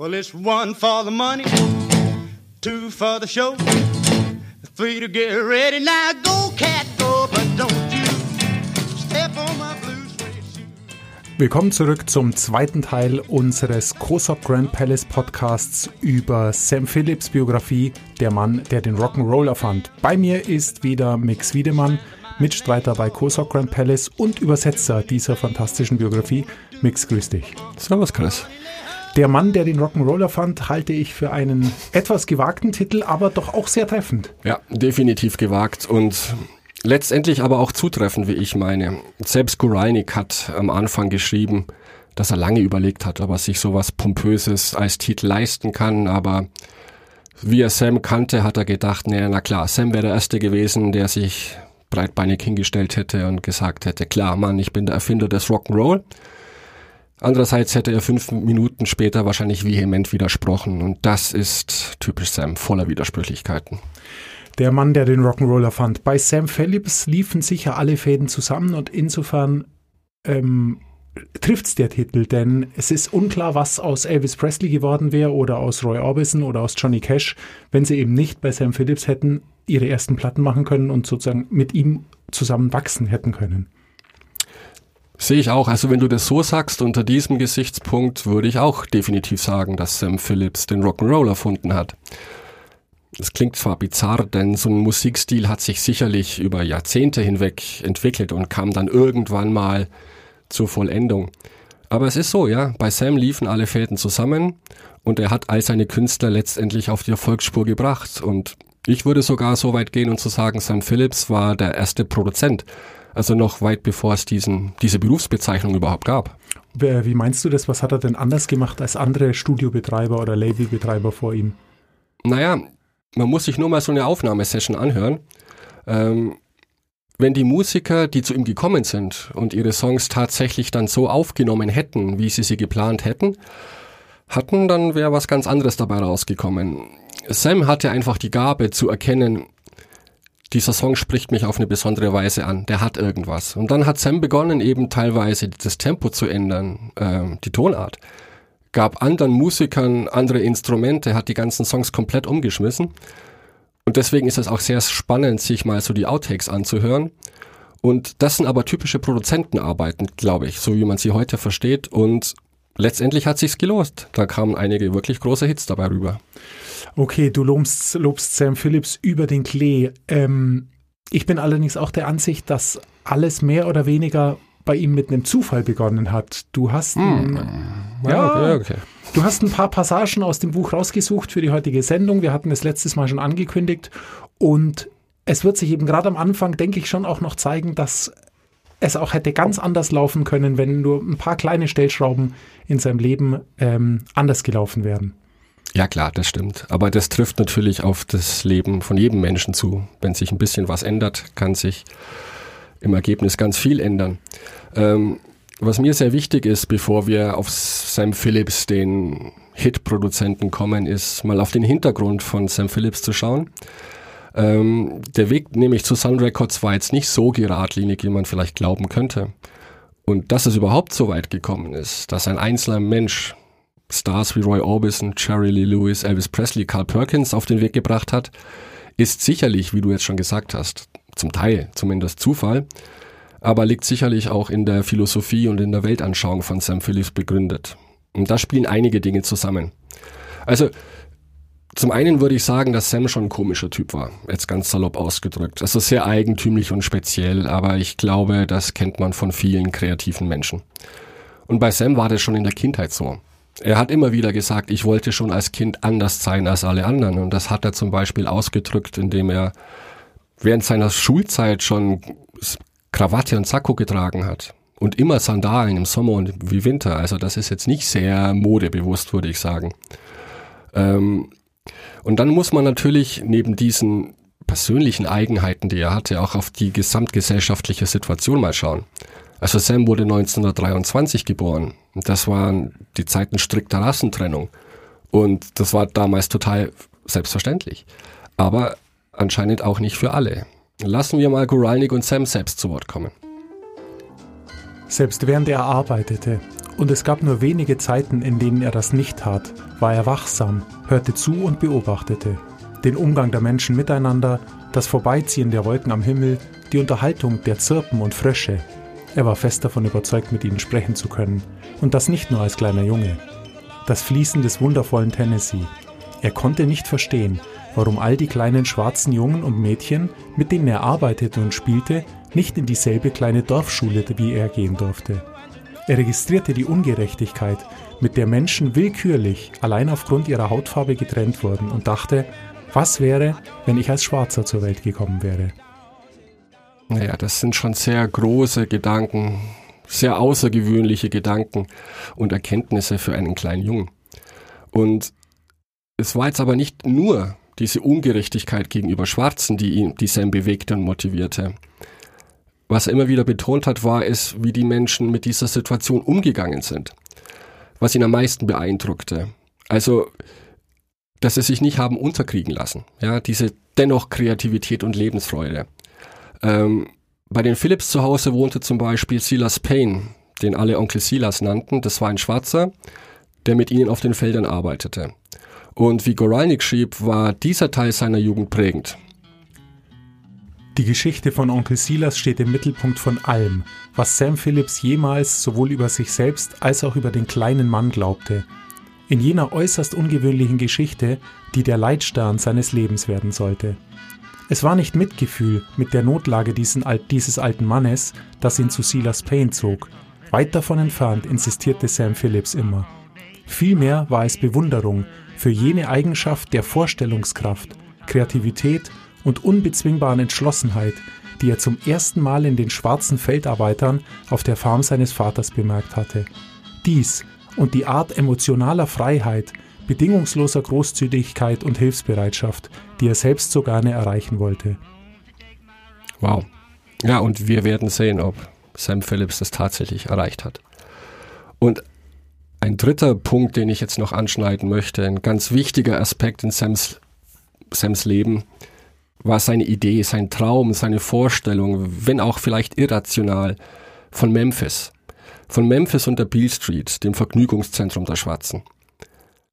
Well, it's one for the money, two for the show, three to get ready. Now go, cat, go, but don't you step on my blue suede shoe. Willkommen zurück zum zweiten Teil unseres Kosop Grand Palace Podcasts über Sam Phillips Biografie, der Mann, der den Rock'n'Roll erfand. Bei mir ist wieder Mix Wiedemann, Mitstreiter bei Kosop Grand Palace und Übersetzer dieser fantastischen Biografie. Mix, grüß dich. Servus, Chris. Der Mann, der den Rock'n'Roller fand, halte ich für einen etwas gewagten Titel, aber doch auch sehr treffend. Ja, definitiv gewagt und letztendlich aber auch zutreffend, wie ich meine. Selbst Guralnik hat am Anfang geschrieben, dass er lange überlegt hat, ob er sich sowas Pompöses als Titel leisten kann, aber wie er Sam kannte, hat er gedacht, naja, na klar, Sam wäre der Erste gewesen, der sich breitbeinig hingestellt hätte und gesagt hätte, klar, Mann, ich bin der Erfinder des Rock'n'Roll. Andererseits hätte er fünf Minuten später wahrscheinlich vehement widersprochen und das ist typisch Sam, voller Widersprüchlichkeiten. Der Mann, der den Rock'n'Roller fand. Bei Sam Phillips liefen sicher alle Fäden zusammen und insofern ähm, trifft's der Titel, denn es ist unklar, was aus Elvis Presley geworden wäre oder aus Roy Orbison oder aus Johnny Cash, wenn sie eben nicht bei Sam Phillips hätten ihre ersten Platten machen können und sozusagen mit ihm zusammen wachsen hätten können. Sehe ich auch. Also wenn du das so sagst, unter diesem Gesichtspunkt würde ich auch definitiv sagen, dass Sam Phillips den Rock'n'Roll erfunden hat. Das klingt zwar bizarr, denn so ein Musikstil hat sich sicherlich über Jahrzehnte hinweg entwickelt und kam dann irgendwann mal zur Vollendung. Aber es ist so, ja, bei Sam liefen alle Fäden zusammen und er hat all seine Künstler letztendlich auf die Erfolgsspur gebracht. Und ich würde sogar so weit gehen und zu sagen, Sam Phillips war der erste Produzent also noch weit bevor es diesen, diese Berufsbezeichnung überhaupt gab. Wie meinst du das? Was hat er denn anders gemacht als andere Studiobetreiber oder Labelbetreiber vor ihm? Naja, man muss sich nur mal so eine Aufnahmesession anhören. Ähm, wenn die Musiker, die zu ihm gekommen sind und ihre Songs tatsächlich dann so aufgenommen hätten, wie sie sie geplant hätten, hatten, dann wäre was ganz anderes dabei rausgekommen. Sam hatte einfach die Gabe zu erkennen, dieser Song spricht mich auf eine besondere Weise an, der hat irgendwas. Und dann hat Sam begonnen, eben teilweise das Tempo zu ändern, äh, die Tonart. Gab anderen Musikern andere Instrumente, hat die ganzen Songs komplett umgeschmissen. Und deswegen ist es auch sehr spannend, sich mal so die Outtakes anzuhören. Und das sind aber typische Produzentenarbeiten, glaube ich, so wie man sie heute versteht. Und letztendlich hat sich's gelost. Da kamen einige wirklich große Hits dabei rüber. Okay, du lobst, lobst Sam Phillips über den Klee. Ähm, ich bin allerdings auch der Ansicht, dass alles mehr oder weniger bei ihm mit einem Zufall begonnen hat. Du hast ein, hm. ja, okay, okay. Du hast ein paar Passagen aus dem Buch rausgesucht für die heutige Sendung. Wir hatten es letztes Mal schon angekündigt und es wird sich eben gerade am Anfang, denke ich, schon auch noch zeigen, dass es auch hätte ganz anders laufen können, wenn nur ein paar kleine Stellschrauben in seinem Leben ähm, anders gelaufen wären. Ja klar, das stimmt. Aber das trifft natürlich auf das Leben von jedem Menschen zu. Wenn sich ein bisschen was ändert, kann sich im Ergebnis ganz viel ändern. Ähm, was mir sehr wichtig ist, bevor wir auf Sam Phillips, den Hit-Produzenten, kommen, ist mal auf den Hintergrund von Sam Phillips zu schauen. Ähm, der Weg nämlich zu Sun Records war jetzt nicht so geradlinig, wie man vielleicht glauben könnte. Und dass es überhaupt so weit gekommen ist, dass ein einzelner Mensch Stars wie Roy Orbison, Jerry Lee Lewis, Elvis Presley, Carl Perkins auf den Weg gebracht hat, ist sicherlich, wie du jetzt schon gesagt hast, zum Teil zumindest Zufall, aber liegt sicherlich auch in der Philosophie und in der Weltanschauung von Sam Phillips begründet. Und da spielen einige Dinge zusammen. Also, zum einen würde ich sagen, dass Sam schon ein komischer Typ war, jetzt ganz salopp ausgedrückt. Also sehr eigentümlich und speziell, aber ich glaube, das kennt man von vielen kreativen Menschen. Und bei Sam war das schon in der Kindheit so. Er hat immer wieder gesagt, ich wollte schon als Kind anders sein als alle anderen. Und das hat er zum Beispiel ausgedrückt, indem er während seiner Schulzeit schon Krawatte und Sakko getragen hat. Und immer Sandalen im Sommer und wie Winter. Also das ist jetzt nicht sehr modebewusst, würde ich sagen. Ähm, und dann muss man natürlich neben diesen persönlichen Eigenheiten, die er hatte, auch auf die gesamtgesellschaftliche Situation mal schauen. Also Sam wurde 1923 geboren. Das waren die Zeiten strikter Rassentrennung. Und das war damals total selbstverständlich. Aber anscheinend auch nicht für alle. Lassen wir mal Guralnik und Sam selbst zu Wort kommen. Selbst während er arbeitete Und es gab nur wenige Zeiten, in denen er das nicht tat, war er wachsam, hörte zu und beobachtete. Den Umgang der Menschen miteinander, das Vorbeiziehen der Wolken am Himmel, die Unterhaltung der Zirpen und Frösche. Er war fest davon überzeugt, mit ihnen sprechen zu können. Und das nicht nur als kleiner Junge. Das Fließen des wundervollen Tennessee. Er konnte nicht verstehen, warum all die kleinen schwarzen Jungen und Mädchen, mit denen er arbeitete und spielte, nicht in dieselbe kleine Dorfschule wie er gehen durfte. Er registrierte die Ungerechtigkeit, mit der Menschen willkürlich allein aufgrund ihrer Hautfarbe getrennt wurden und dachte, was wäre, wenn ich als Schwarzer zur Welt gekommen wäre? Naja, das sind schon sehr große Gedanken, sehr außergewöhnliche Gedanken und Erkenntnisse für einen kleinen Jungen. Und es war jetzt aber nicht nur diese Ungerechtigkeit gegenüber Schwarzen, die ihn, die Sam bewegte und motivierte. Was er immer wieder betont hat, war es, wie die Menschen mit dieser Situation umgegangen sind. Was ihn am meisten beeindruckte. Also, dass sie sich nicht haben unterkriegen lassen. Ja, diese dennoch Kreativität und Lebensfreude. Ähm, bei den Phillips zu Hause wohnte zum Beispiel Silas Payne, den alle Onkel Silas nannten. Das war ein Schwarzer, der mit ihnen auf den Feldern arbeitete. Und wie Goralnik schrieb, war dieser Teil seiner Jugend prägend. Die Geschichte von Onkel Silas steht im Mittelpunkt von allem, was Sam Phillips jemals sowohl über sich selbst als auch über den kleinen Mann glaubte. In jener äußerst ungewöhnlichen Geschichte, die der Leitstern seines Lebens werden sollte. Es war nicht Mitgefühl mit der Notlage dieses alten Mannes, das ihn zu Silas Payne zog. Weit davon entfernt insistierte Sam Phillips immer. Vielmehr war es Bewunderung für jene Eigenschaft der Vorstellungskraft, Kreativität und unbezwingbaren Entschlossenheit, die er zum ersten Mal in den schwarzen Feldarbeitern auf der Farm seines Vaters bemerkt hatte. Dies und die Art emotionaler Freiheit, bedingungsloser Großzügigkeit und Hilfsbereitschaft, die er selbst so gerne erreichen wollte. Wow. Ja, und wir werden sehen, ob Sam Phillips das tatsächlich erreicht hat. Und ein dritter Punkt, den ich jetzt noch anschneiden möchte, ein ganz wichtiger Aspekt in Sams, Sams Leben, war seine Idee, sein Traum, seine Vorstellung, wenn auch vielleicht irrational, von Memphis. Von Memphis und der Beale Street, dem Vergnügungszentrum der Schwarzen.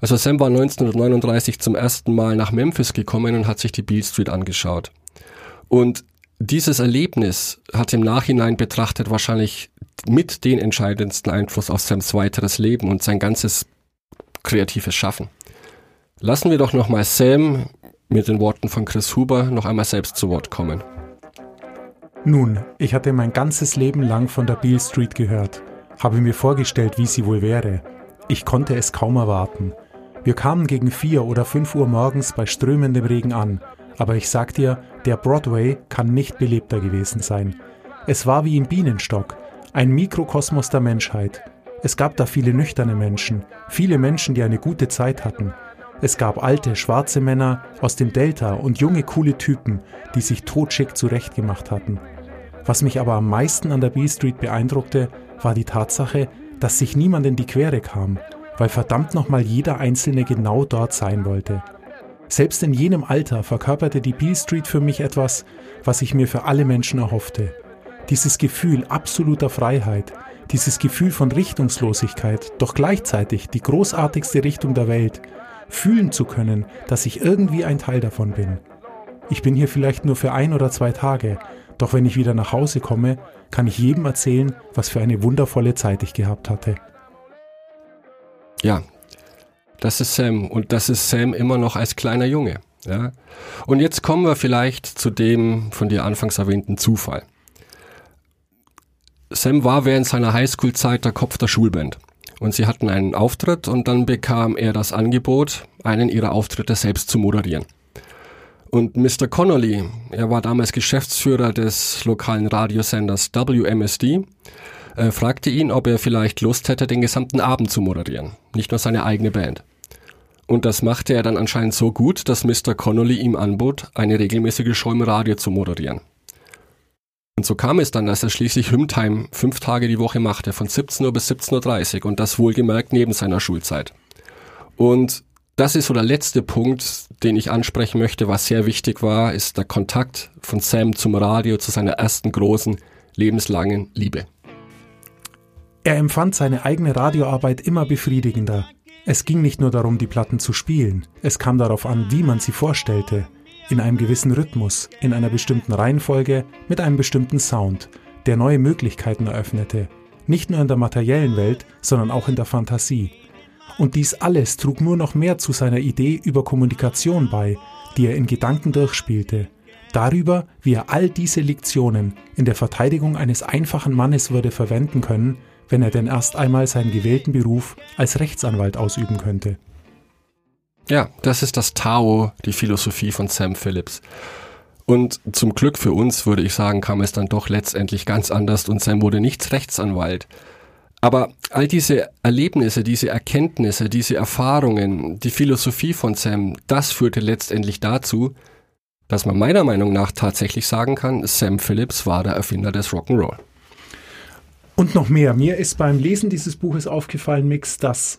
Also Sam war 1939 zum ersten Mal nach Memphis gekommen und hat sich die Beale Street angeschaut. Und dieses Erlebnis hat im Nachhinein betrachtet wahrscheinlich mit den entscheidendsten Einfluss auf Sams weiteres Leben und sein ganzes kreatives Schaffen. Lassen wir doch nochmal Sam mit den Worten von Chris Huber noch einmal selbst zu Wort kommen. Nun, ich hatte mein ganzes Leben lang von der Beale Street gehört, habe mir vorgestellt, wie sie wohl wäre. Ich konnte es kaum erwarten. Wir kamen gegen vier oder fünf Uhr morgens bei strömendem Regen an, aber ich sag dir, der Broadway kann nicht belebter gewesen sein. Es war wie im Bienenstock, ein Mikrokosmos der Menschheit. Es gab da viele nüchterne Menschen, viele Menschen, die eine gute Zeit hatten, es gab alte, schwarze Männer aus dem Delta und junge, coole Typen, die sich totschick zurechtgemacht hatten. Was mich aber am meisten an der B Street beeindruckte, war die Tatsache, dass sich niemand in die Quere kam, weil verdammt nochmal jeder Einzelne genau dort sein wollte. Selbst in jenem Alter verkörperte die B Street für mich etwas, was ich mir für alle Menschen erhoffte. Dieses Gefühl absoluter Freiheit, dieses Gefühl von Richtungslosigkeit, doch gleichzeitig die großartigste Richtung der Welt, fühlen zu können, dass ich irgendwie ein Teil davon bin. Ich bin hier vielleicht nur für ein oder zwei Tage, doch wenn ich wieder nach Hause komme, kann ich jedem erzählen, was für eine wundervolle Zeit ich gehabt hatte. Ja, das ist Sam und das ist Sam immer noch als kleiner Junge. Ja? Und jetzt kommen wir vielleicht zu dem von dir anfangs erwähnten Zufall. Sam war während seiner Highschool-Zeit der Kopf der Schulband. Und sie hatten einen Auftritt und dann bekam er das Angebot, einen ihrer Auftritte selbst zu moderieren. Und Mr. Connolly, er war damals Geschäftsführer des lokalen Radiosenders WMSD, äh, fragte ihn, ob er vielleicht Lust hätte, den gesamten Abend zu moderieren, nicht nur seine eigene Band. Und das machte er dann anscheinend so gut, dass Mr. Connolly ihm anbot, eine regelmäßige Show im Radio zu moderieren. Und so kam es dann, dass er schließlich Hymntime fünf Tage die Woche machte, von 17 Uhr bis 17.30 Uhr und das wohlgemerkt neben seiner Schulzeit. Und das ist so der letzte Punkt, den ich ansprechen möchte, was sehr wichtig war, ist der Kontakt von Sam zum Radio, zu seiner ersten großen lebenslangen Liebe. Er empfand seine eigene Radioarbeit immer befriedigender. Es ging nicht nur darum, die Platten zu spielen, es kam darauf an, wie man sie vorstellte, in einem gewissen Rhythmus, in einer bestimmten Reihenfolge, mit einem bestimmten Sound, der neue Möglichkeiten eröffnete, nicht nur in der materiellen Welt, sondern auch in der Fantasie. Und dies alles trug nur noch mehr zu seiner Idee über Kommunikation bei, die er in Gedanken durchspielte, darüber, wie er all diese Lektionen in der Verteidigung eines einfachen Mannes würde verwenden können, wenn er denn erst einmal seinen gewählten Beruf als Rechtsanwalt ausüben könnte. Ja, das ist das Tao, die Philosophie von Sam Phillips. Und zum Glück für uns, würde ich sagen, kam es dann doch letztendlich ganz anders und Sam wurde nicht Rechtsanwalt. Aber all diese Erlebnisse, diese Erkenntnisse, diese Erfahrungen, die Philosophie von Sam, das führte letztendlich dazu, dass man meiner Meinung nach tatsächlich sagen kann, Sam Phillips war der Erfinder des Rock'n'Roll. Und noch mehr. Mir ist beim Lesen dieses Buches aufgefallen, Mix, dass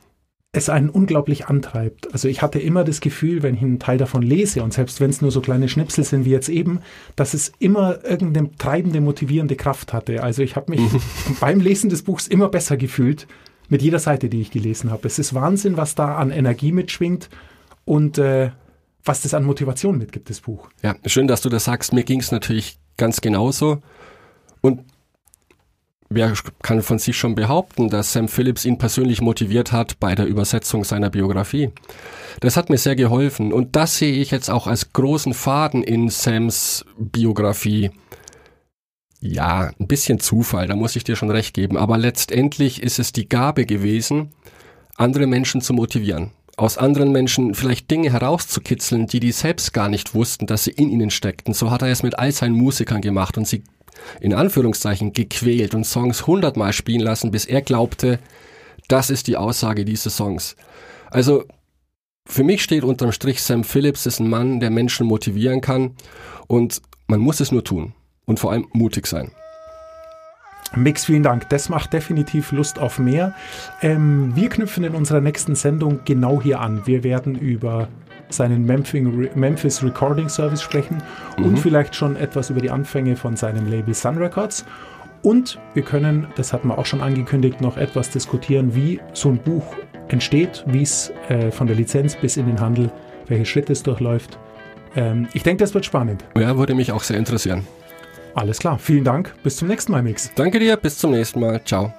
es einen unglaublich antreibt. Also ich hatte immer das Gefühl, wenn ich einen Teil davon lese und selbst wenn es nur so kleine Schnipsel sind wie jetzt eben, dass es immer irgendeine treibende, motivierende Kraft hatte. Also ich habe mich beim Lesen des Buchs immer besser gefühlt mit jeder Seite, die ich gelesen habe. Es ist Wahnsinn, was da an Energie mitschwingt und äh, was das an Motivation mitgibt, das Buch. Ja, schön, dass du das sagst. Mir ging es natürlich ganz genauso. Und wer kann von sich schon behaupten, dass Sam Phillips ihn persönlich motiviert hat bei der Übersetzung seiner Biografie? Das hat mir sehr geholfen und das sehe ich jetzt auch als großen Faden in Sams Biografie. Ja, ein bisschen Zufall, da muss ich dir schon recht geben, aber letztendlich ist es die Gabe gewesen, andere Menschen zu motivieren. Aus anderen Menschen vielleicht Dinge herauszukitzeln, die die selbst gar nicht wussten, dass sie in ihnen steckten. So hat er es mit all seinen Musikern gemacht und sie in Anführungszeichen gequält und Songs hundertmal spielen lassen, bis er glaubte, das ist die Aussage dieses Songs. Also für mich steht unterm Strich, Sam Phillips ist ein Mann, der Menschen motivieren kann und man muss es nur tun und vor allem mutig sein. Mix, vielen Dank. Das macht definitiv Lust auf mehr. Ähm, wir knüpfen in unserer nächsten Sendung genau hier an. Wir werden über seinen Memphis Recording Service sprechen mhm. und vielleicht schon etwas über die Anfänge von seinem Label Sun Records. Und wir können, das hatten wir auch schon angekündigt, noch etwas diskutieren, wie so ein Buch entsteht, wie es äh, von der Lizenz bis in den Handel, welche Schritte es durchläuft. Ähm, ich denke, das wird spannend. Ja, würde mich auch sehr interessieren. Alles klar, vielen Dank. Bis zum nächsten Mal, Mix. Danke dir, bis zum nächsten Mal. Ciao.